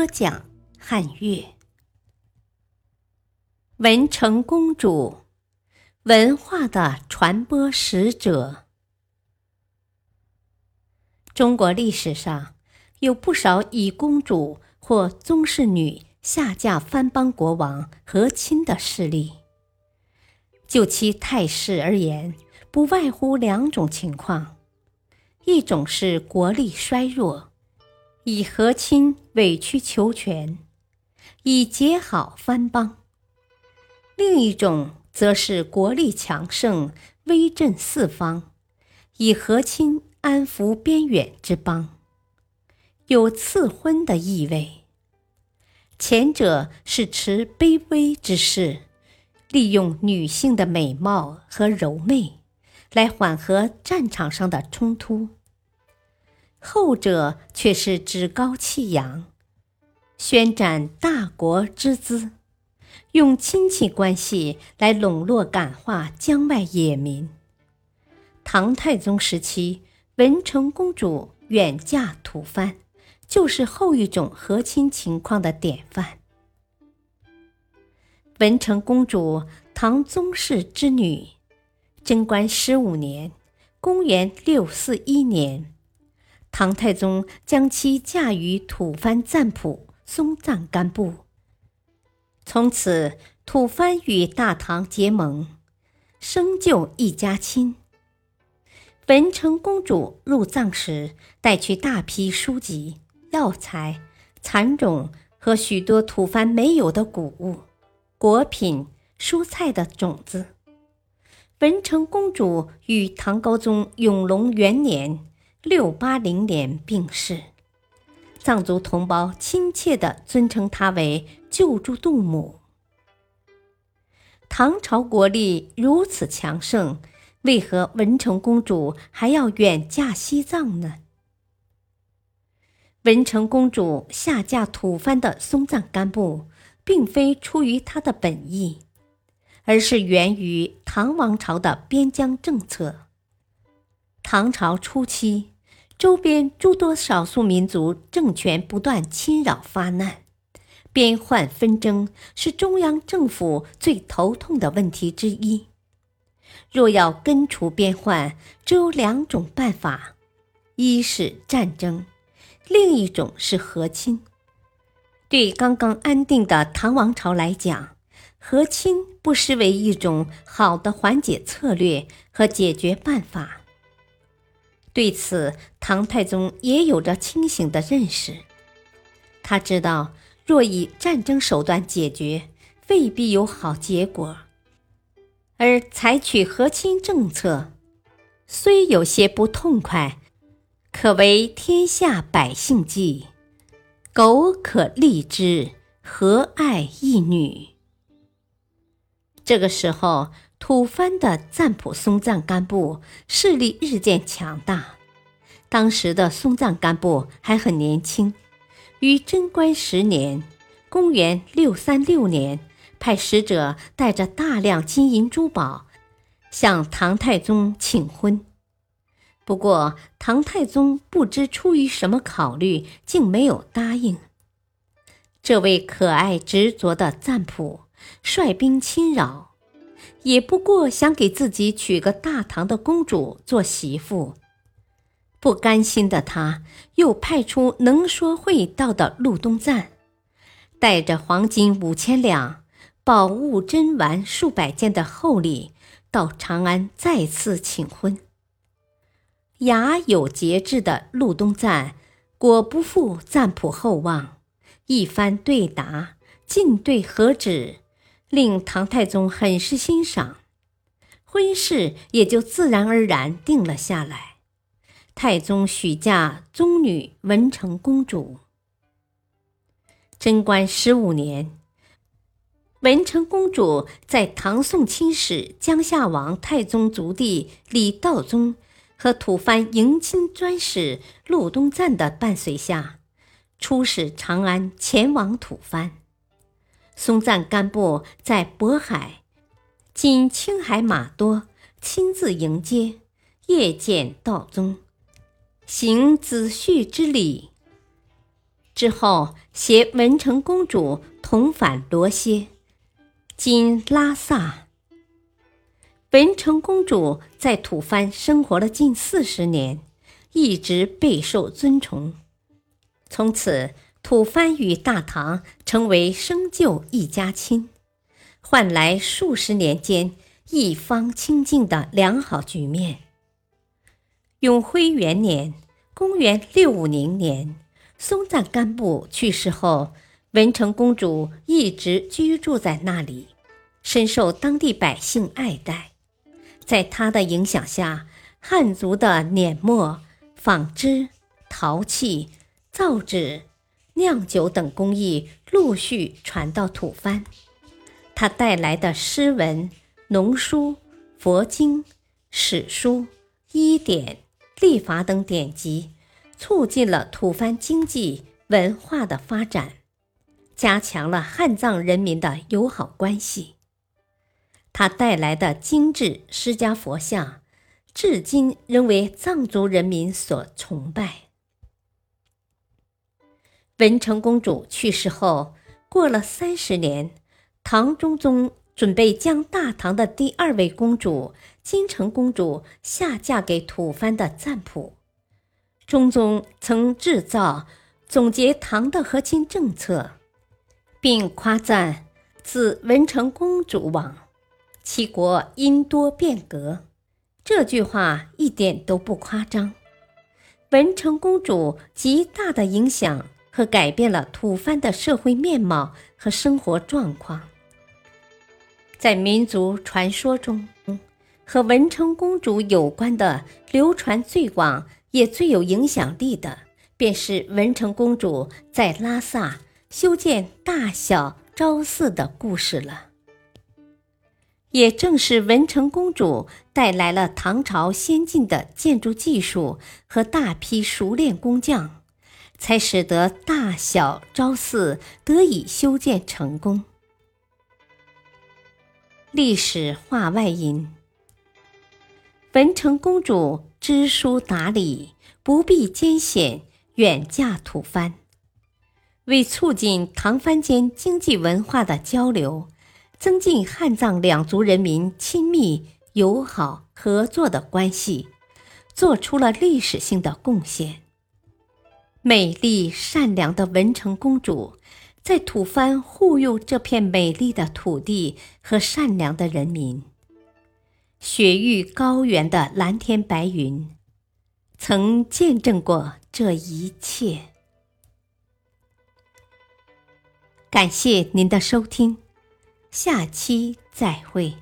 播讲汉乐。文成公主。文化的传播使者。中国历史上有不少以公主或宗室女下嫁藩邦国王和亲的事例。就其态势而言，不外乎两种情况：一种是国力衰弱，以和亲委曲求全，以结好藩邦；另一种。则是国力强盛，威震四方，以和亲安抚边远之邦，有赐婚的意味。前者是持卑微之势，利用女性的美貌和柔媚，来缓和战场上的冲突；后者却是趾高气扬，宣展大国之姿。用亲戚关系来笼络、感化疆外野民。唐太宗时期，文成公主远嫁吐蕃，就是后一种和亲情况的典范。文成公主，唐宗室之女，贞观十五年（公元641年），唐太宗将其嫁于吐蕃赞普松赞干布。从此，吐蕃与大唐结盟，生就一家亲。文成公主入藏时，带去大批书籍、药材、蚕种和许多吐蕃没有的谷物、果品、蔬菜的种子。文成公主与唐高宗永隆元年（六八零年）病逝。藏族同胞亲切地尊称她为救助杜母。唐朝国力如此强盛，为何文成公主还要远嫁西藏呢？文成公主下嫁吐蕃的松赞干布，并非出于她的本意，而是源于唐王朝的边疆政策。唐朝初期。周边诸多少数民族政权不断侵扰发难，边患纷争是中央政府最头痛的问题之一。若要根除边患，只有两种办法：一是战争，另一种是和亲。对刚刚安定的唐王朝来讲，和亲不失为一种好的缓解策略和解决办法。对此，唐太宗也有着清醒的认识。他知道，若以战争手段解决，未必有好结果；而采取和亲政策，虽有些不痛快，可为天下百姓计，苟可立之，何爱一女。这个时候。吐蕃的赞普松赞干布势力日渐强大，当时的松赞干布还很年轻，于贞观十年（公元636年）派使者带着大量金银珠宝向唐太宗请婚。不过，唐太宗不知出于什么考虑，竟没有答应。这位可爱执着的赞普率兵侵扰。也不过想给自己娶个大唐的公主做媳妇，不甘心的他，又派出能说会道的陆东赞，带着黄金五千两、宝物珍玩数百件的厚礼，到长安再次请婚。雅有节制的陆东赞，果不负赞普厚望，一番对答，进对何止。令唐太宗很是欣赏，婚事也就自然而然定了下来。太宗许嫁宗女文成公主。贞观十五年，文成公主在唐宋亲使江夏王太宗族弟李道宗和吐蕃迎亲专使陆东赞的伴随下，出使长安，前往吐蕃。松赞干布在渤海（今青海马多）亲自迎接，谒见道宗，行子婿之礼。之后，携文成公主同返罗歇。今拉萨，文成公主在吐蕃生活了近四十年，一直备受尊崇。从此，吐蕃与大唐成为生就一家亲，换来数十年间一方清静的良好局面。永徽元年（公元六五零年），松赞干布去世后。文成公主一直居住在那里，深受当地百姓爱戴。在她的影响下，汉族的碾墨、纺织、陶器、造纸、酿酒等工艺陆续传到吐蕃。他带来的诗文、农书、佛经、史书、医典、历法等典籍，促进了吐蕃经济文化的发展。加强了汉藏人民的友好关系。他带来的精致释迦佛像，至今仍为藏族人民所崇拜。文成公主去世后，过了三十年，唐中宗准备将大唐的第二位公主金城公主下嫁给吐蕃的赞普。中宗曾制造总结唐的和亲政策。并夸赞：“自文成公主往，齐国因多变革。”这句话一点都不夸张。文成公主极大的影响和改变了吐蕃的社会面貌和生活状况。在民族传说中，和文成公主有关的、流传最广也最有影响力的，便是文成公主在拉萨。修建大小昭寺的故事了。也正是文成公主带来了唐朝先进的建筑技术和大批熟练工匠，才使得大小昭寺得以修建成功。历史话外音：文成公主知书达理，不避艰险，远嫁吐蕃。为促进唐蕃间经济文化的交流，增进汉藏两族人民亲密友好合作的关系，做出了历史性的贡献。美丽善良的文成公主，在吐蕃护佑这片美丽的土地和善良的人民。雪域高原的蓝天白云，曾见证过这一切。感谢您的收听，下期再会。